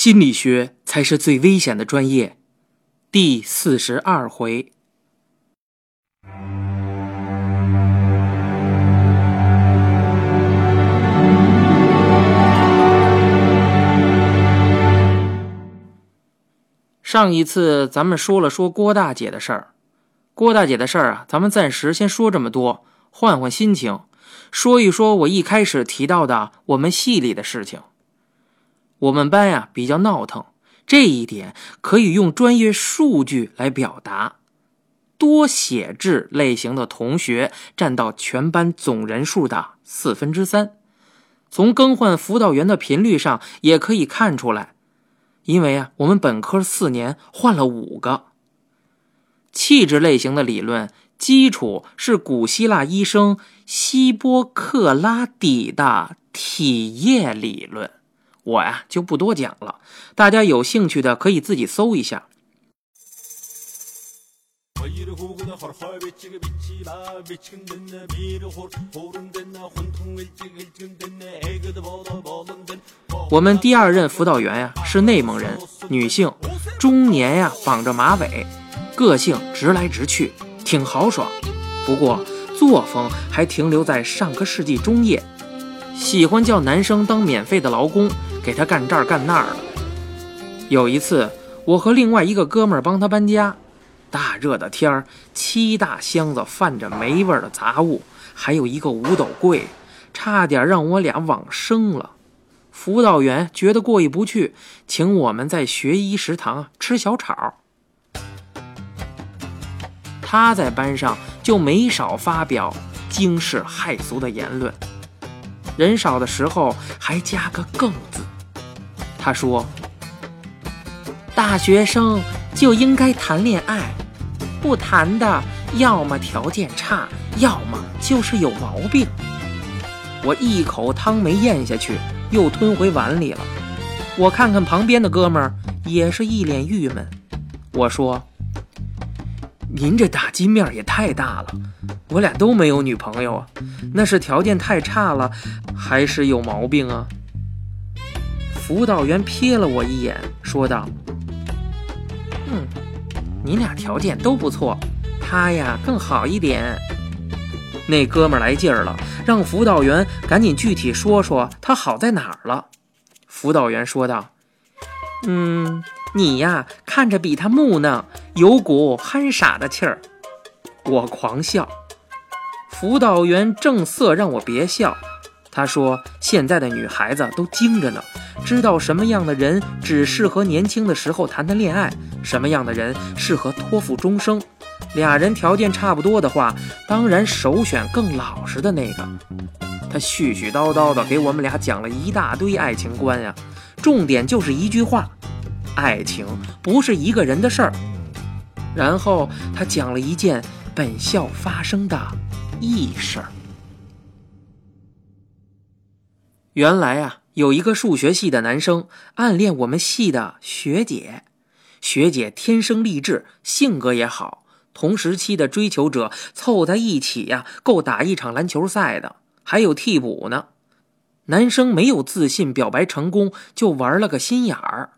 心理学才是最危险的专业。第四十二回。上一次咱们说了说郭大姐的事儿，郭大姐的事儿啊，咱们暂时先说这么多，换换心情，说一说我一开始提到的我们系里的事情。我们班呀比较闹腾，这一点可以用专业数据来表达。多写字类型的同学占到全班总人数的四分之三，从更换辅导员的频率上也可以看出来。因为啊，我们本科四年换了五个。气质类型的理论基础是古希腊医生希波克拉底的体液理论。我呀就不多讲了，大家有兴趣的可以自己搜一下。我们第二任辅导员呀是内蒙人，女性，中年呀，绑着马尾，个性直来直去，挺豪爽。不过作风还停留在上个世纪中叶，喜欢叫男生当免费的劳工。给他干这儿干那儿的。有一次，我和另外一个哥们儿帮他搬家，大热的天儿，七大箱子泛着霉味儿的杂物，还有一个五斗柜，差点让我俩往生了。辅导员觉得过意不去，请我们在学医食堂吃小炒。他在班上就没少发表惊世骇俗的言论，人少的时候还加个“更”字。他说：“大学生就应该谈恋爱，不谈的要么条件差，要么就是有毛病。”我一口汤没咽下去，又吞回碗里了。我看看旁边的哥们儿，也是一脸郁闷。我说：“您这打击面也太大了，我俩都没有女朋友啊，那是条件太差了，还是有毛病啊？”辅导员瞥了我一眼，说道：“嗯，你俩条件都不错，他呀更好一点。”那哥们来劲儿了，让辅导员赶紧具体说说他好在哪儿了。辅导员说道：“嗯，你呀看着比他木讷，有股憨傻的气儿。”我狂笑。辅导员正色让我别笑，他说：“现在的女孩子都精着呢。”知道什么样的人只适合年轻的时候谈谈恋爱，什么样的人适合托付终生。俩人条件差不多的话，当然首选更老实的那个。他絮絮叨叨的给我们俩讲了一大堆爱情观呀，重点就是一句话：爱情不是一个人的事儿。然后他讲了一件本校发生的异事儿。原来啊。有一个数学系的男生暗恋我们系的学姐，学姐天生丽质，性格也好，同时期的追求者凑在一起呀，够打一场篮球赛的，还有替补呢。男生没有自信表白成功，就玩了个心眼儿。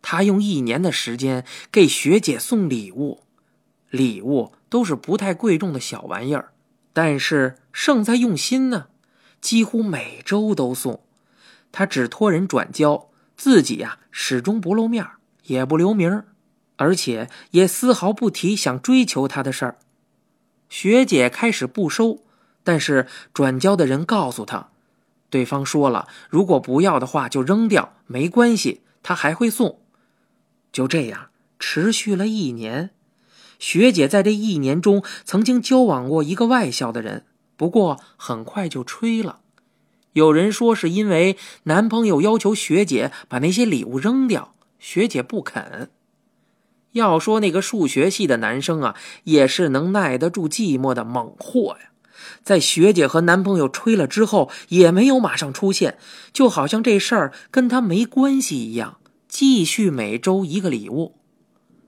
他用一年的时间给学姐送礼物，礼物都是不太贵重的小玩意儿，但是胜在用心呢，几乎每周都送。他只托人转交，自己呀始终不露面，也不留名，而且也丝毫不提想追求他的事儿。学姐开始不收，但是转交的人告诉他，对方说了，如果不要的话就扔掉，没关系，他还会送。就这样持续了一年。学姐在这一年中曾经交往过一个外校的人，不过很快就吹了。有人说是因为男朋友要求学姐把那些礼物扔掉，学姐不肯。要说那个数学系的男生啊，也是能耐得住寂寞的猛货呀。在学姐和男朋友吹了之后，也没有马上出现，就好像这事儿跟他没关系一样，继续每周一个礼物。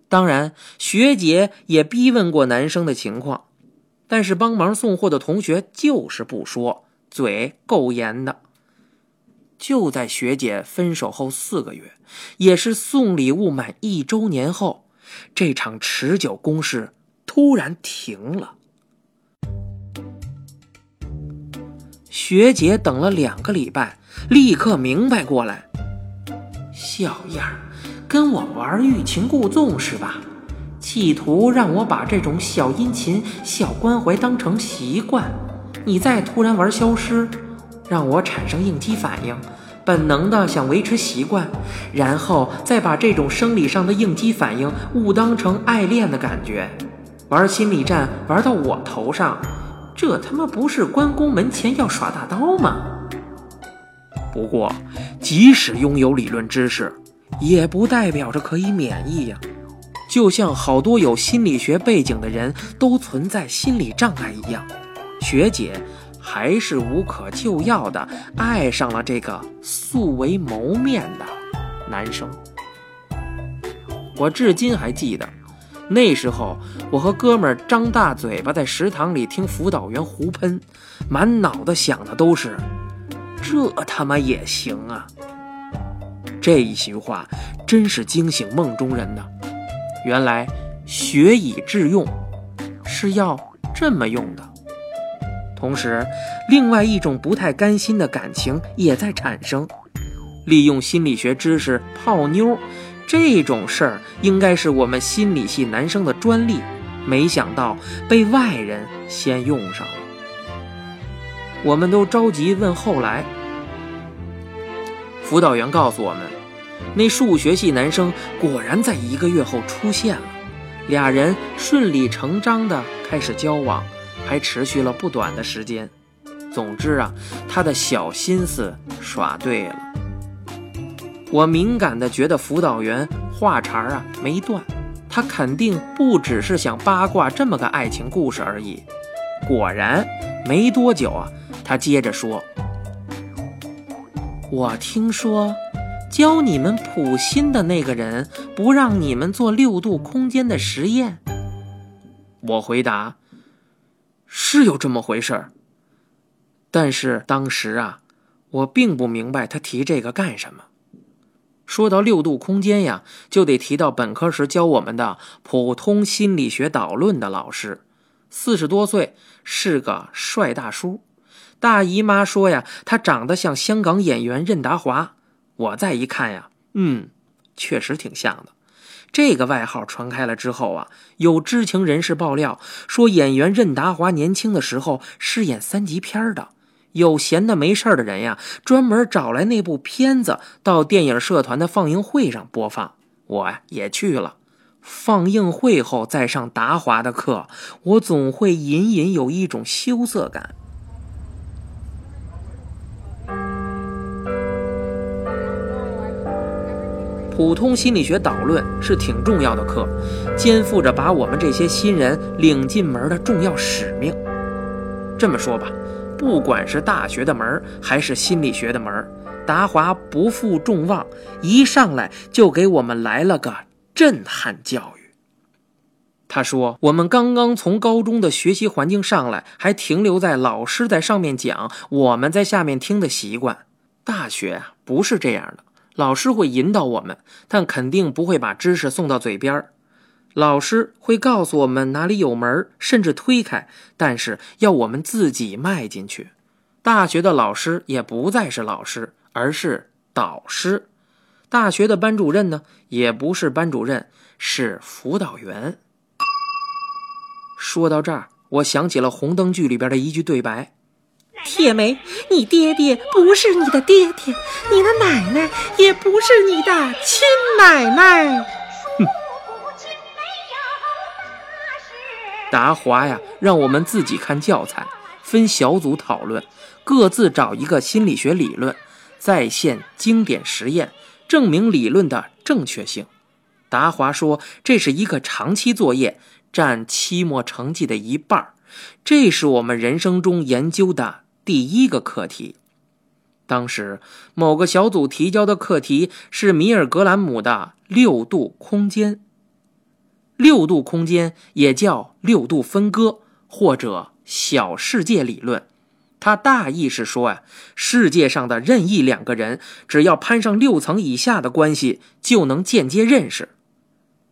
当然，学姐也逼问过男生的情况，但是帮忙送货的同学就是不说。嘴够严的。就在学姐分手后四个月，也是送礼物满一周年后，这场持久攻势突然停了。学姐等了两个礼拜，立刻明白过来，小样儿，跟我玩欲擒故纵是吧？企图让我把这种小殷勤、小关怀当成习惯，你再突然玩消失，让我产生应激反应，本能的想维持习惯，然后再把这种生理上的应激反应误当成爱恋的感觉，玩心理战玩到我头上。这他妈不是关公门前要耍大刀吗？不过，即使拥有理论知识，也不代表着可以免疫呀。就像好多有心理学背景的人都存在心理障碍一样，学姐还是无可救药的爱上了这个素未谋面的男生。我至今还记得。那时候，我和哥们张大嘴巴在食堂里听辅导员胡喷，满脑子想的都是“这他妈也行啊！”这一席话真是惊醒梦中人呐！原来学以致用是要这么用的。同时，另外一种不太甘心的感情也在产生，利用心理学知识泡妞。这种事儿应该是我们心理系男生的专利，没想到被外人先用上了。我们都着急问后来，辅导员告诉我们，那数学系男生果然在一个月后出现了，俩人顺理成章的开始交往，还持续了不短的时间。总之啊，他的小心思耍对了。我敏感的觉得辅导员话茬啊没断，他肯定不只是想八卦这么个爱情故事而已。果然，没多久啊，他接着说：“我听说，教你们普心的那个人不让你们做六度空间的实验。”我回答：“是有这么回事儿。”但是当时啊，我并不明白他提这个干什么。说到六度空间呀，就得提到本科时教我们的普通心理学导论的老师，四十多岁，是个帅大叔。大姨妈说呀，他长得像香港演员任达华。我再一看呀，嗯，确实挺像的。这个外号传开了之后啊，有知情人士爆料说，演员任达华年轻的时候是演三级片的。有闲的没事的人呀，专门找来那部片子到电影社团的放映会上播放。我呀也去了。放映会后再上达华的课，我总会隐隐有一种羞涩感。普通心理学导论是挺重要的课，肩负着把我们这些新人领进门的重要使命。这么说吧。不管是大学的门还是心理学的门达华不负众望，一上来就给我们来了个震撼教育。他说：“我们刚刚从高中的学习环境上来，还停留在老师在上面讲，我们在下面听的习惯。大学啊，不是这样的，老师会引导我们，但肯定不会把知识送到嘴边。”老师会告诉我们哪里有门，甚至推开，但是要我们自己迈进去。大学的老师也不再是老师，而是导师。大学的班主任呢，也不是班主任，是辅导员。说到这儿，我想起了《红灯剧》里边的一句对白：“铁梅，你爹爹不是你的爹爹，你的奶奶也不是你的亲奶奶。”达华呀，让我们自己看教材，分小组讨论，各自找一个心理学理论，再现经典实验，证明理论的正确性。达华说，这是一个长期作业，占期末成绩的一半这是我们人生中研究的第一个课题。当时某个小组提交的课题是米尔格兰姆的六度空间。六度空间也叫六度分割或者小世界理论，他大意是说呀，世界上的任意两个人，只要攀上六层以下的关系，就能间接认识。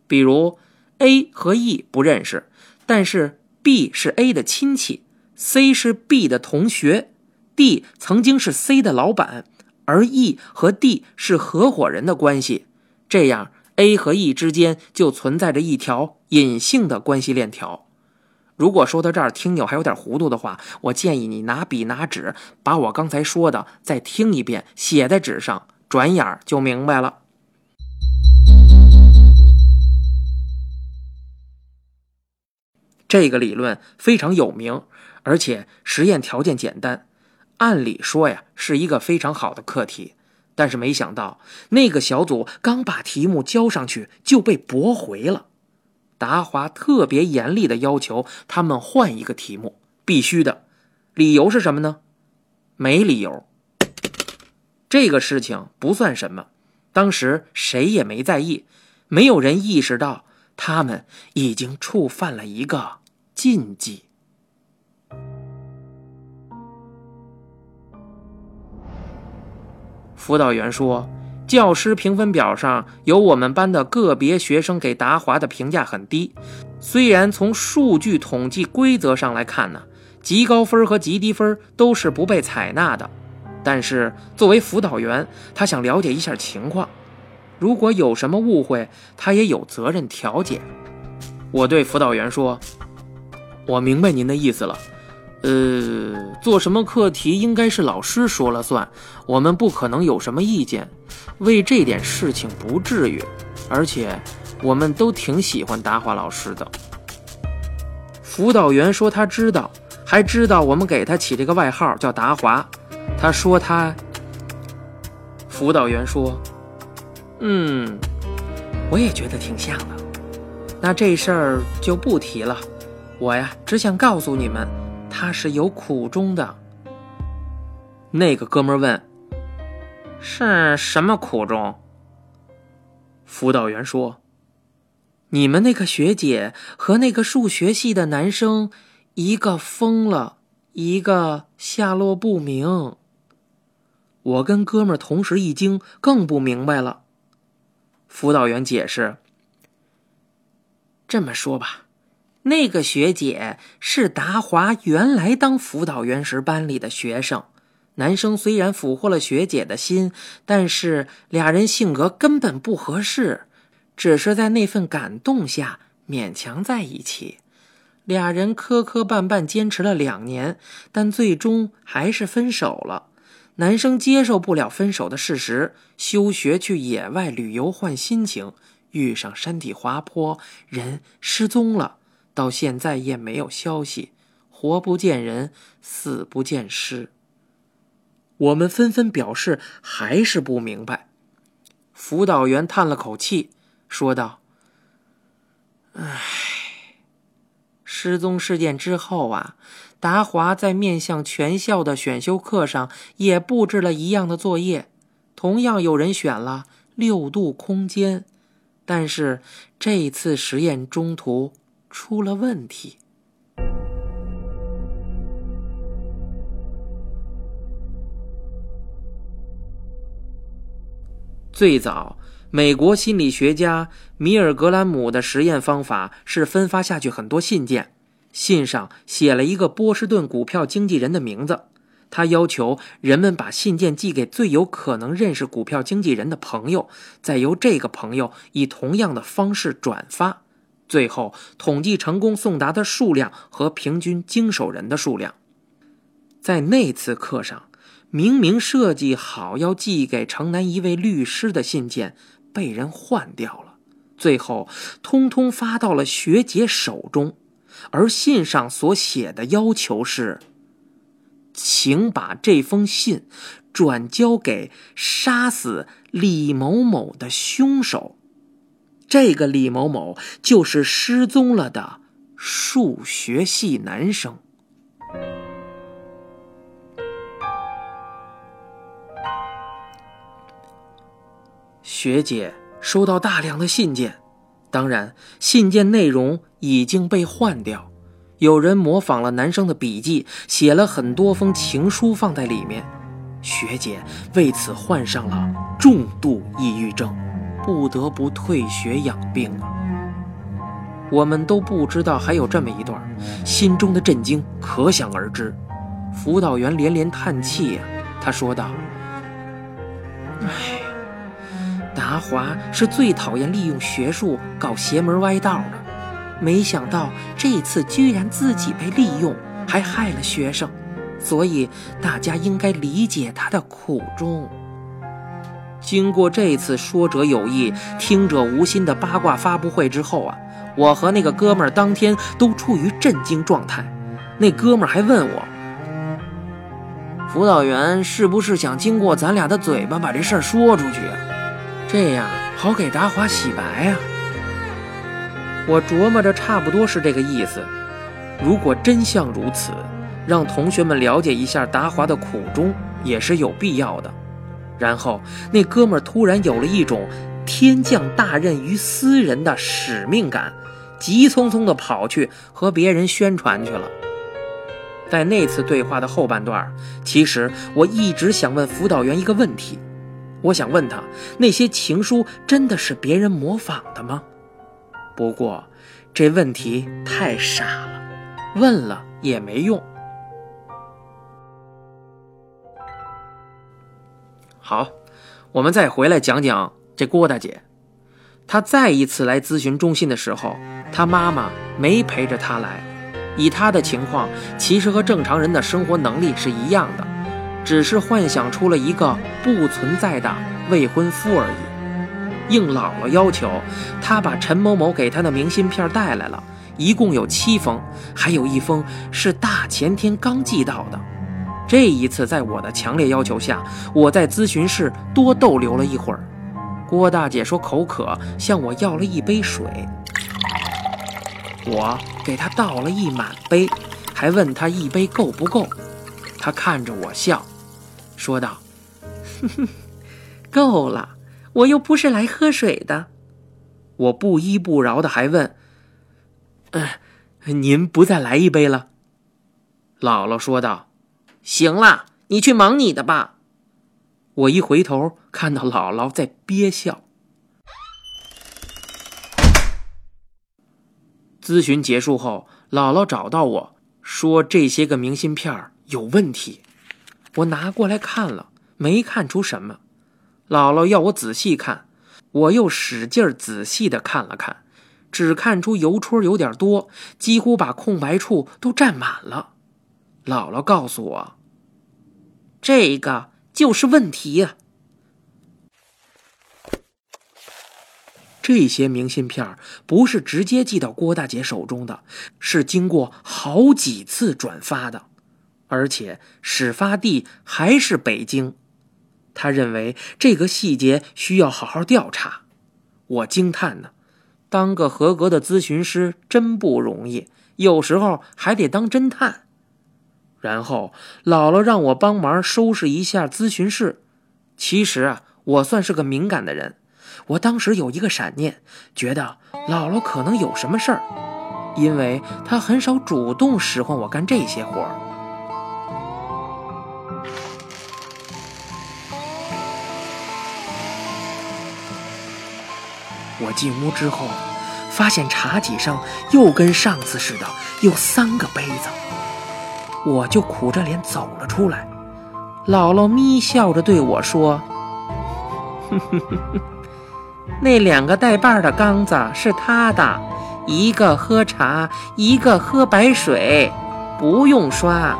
比如 A 和 E 不认识，但是 B 是 A 的亲戚，C 是 B 的同学，D 曾经是 C 的老板，而 E 和 D 是合伙人的关系。这样 A 和 E 之间就存在着一条隐性的关系链条。如果说到这儿，听友还有点糊涂的话，我建议你拿笔拿纸，把我刚才说的再听一遍，写在纸上，转眼就明白了。这个理论非常有名，而且实验条件简单，按理说呀是一个非常好的课题，但是没想到那个小组刚把题目交上去就被驳回了。达华特别严厉的要求他们换一个题目，必须的。理由是什么呢？没理由。这个事情不算什么，当时谁也没在意，没有人意识到他们已经触犯了一个禁忌。辅导员说。教师评分表上有我们班的个别学生给达华的评价很低，虽然从数据统计规则上来看呢，极高分和极低分都是不被采纳的，但是作为辅导员，他想了解一下情况，如果有什么误会，他也有责任调解。我对辅导员说：“我明白您的意思了。”呃，做什么课题应该是老师说了算，我们不可能有什么意见。为这点事情不至于，而且我们都挺喜欢达华老师的。辅导员说他知道，还知道我们给他起这个外号叫达华。他说他。辅导员说：“嗯，我也觉得挺像的。那这事儿就不提了。我呀，只想告诉你们。”他是有苦衷的。那个哥们问：“是什么苦衷？”辅导员说：“你们那个学姐和那个数学系的男生，一个疯了，一个下落不明。”我跟哥们同时一惊，更不明白了。辅导员解释：“这么说吧。”那个学姐是达华原来当辅导员时班里的学生，男生虽然俘获了学姐的心，但是俩人性格根本不合适，只是在那份感动下勉强在一起。俩人磕磕绊绊坚持了两年，但最终还是分手了。男生接受不了分手的事实，休学去野外旅游换心情，遇上山体滑坡，人失踪了。到现在也没有消息，活不见人，死不见尸。我们纷纷表示还是不明白。辅导员叹了口气，说道：“唉，失踪事件之后啊，达华在面向全校的选修课上也布置了一样的作业，同样有人选了六度空间，但是这次实验中途。”出了问题。最早，美国心理学家米尔格兰姆的实验方法是分发下去很多信件，信上写了一个波士顿股票经纪人的名字。他要求人们把信件寄给最有可能认识股票经纪人的朋友，再由这个朋友以同样的方式转发。最后统计成功送达的数量和平均经手人的数量，在那次课上，明明设计好要寄给城南一位律师的信件被人换掉了，最后通通发到了学姐手中，而信上所写的要求是：请把这封信转交给杀死李某某的凶手。这个李某某就是失踪了的数学系男生。学姐收到大量的信件，当然，信件内容已经被换掉，有人模仿了男生的笔记，写了很多封情书放在里面。学姐为此患上了重度抑郁症，不得不退学养病啊。我们都不知道还有这么一段，心中的震惊可想而知。辅导员连连叹气呀，他说道：“哎，达华是最讨厌利用学术搞邪门歪道的，没想到这次居然自己被利用，还害了学生。”所以大家应该理解他的苦衷。经过这次说者有意、听者无心的八卦发布会之后啊，我和那个哥们儿当天都处于震惊状态。那哥们儿还问我，辅导员是不是想经过咱俩的嘴巴把这事儿说出去啊？这样好给达华洗白啊？我琢磨着，差不多是这个意思。如果真相如此，让同学们了解一下达华的苦衷也是有必要的。然后那哥们儿突然有了一种天降大任于斯人的使命感，急匆匆地跑去和别人宣传去了。在那次对话的后半段，其实我一直想问辅导员一个问题，我想问他：那些情书真的是别人模仿的吗？不过这问题太傻了，问了也没用。好，我们再回来讲讲这郭大姐。她再一次来咨询中心的时候，她妈妈没陪着她来。以她的情况，其实和正常人的生活能力是一样的，只是幻想出了一个不存在的未婚夫而已。应姥姥要求，她把陈某某给她的明信片带来了，一共有七封，还有一封是大前天刚寄到的。这一次，在我的强烈要求下，我在咨询室多逗留了一会儿。郭大姐说口渴，向我要了一杯水。我给她倒了一满杯，还问她一杯够不够。她看着我笑，说道：“ 哼哼，够了，我又不是来喝水的。”我不依不饶的还问：“嗯，您不再来一杯了？”姥姥说道。行了，你去忙你的吧。我一回头，看到姥姥在憋笑。咨询结束后，姥姥找到我说：“这些个明信片有问题。”我拿过来看了，没看出什么。姥姥要我仔细看，我又使劲仔细的看了看，只看出邮戳有点多，几乎把空白处都占满了。姥姥告诉我：“这个就是问题呀。这些明信片不是直接寄到郭大姐手中的，是经过好几次转发的，而且始发地还是北京。他认为这个细节需要好好调查。我惊叹呢，当个合格的咨询师真不容易，有时候还得当侦探。”然后姥姥让我帮忙收拾一下咨询室。其实啊，我算是个敏感的人。我当时有一个闪念，觉得姥姥可能有什么事儿，因为她很少主动使唤我干这些活儿。我进屋之后，发现茶几上又跟上次似的有三个杯子。我就苦着脸走了出来，姥姥咪笑着对我说：“哼哼哼哼，那两个带把的缸子是他的，一个喝茶，一个喝白水，不用刷。”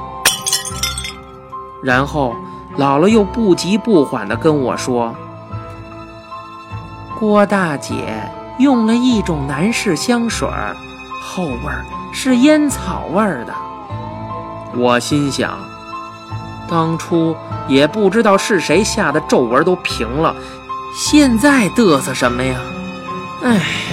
然后姥姥又不急不缓地跟我说：“郭大姐用了一种男士香水，后味儿是烟草味儿的。”我心想，当初也不知道是谁下的皱纹都平了，现在嘚瑟什么呀？哎。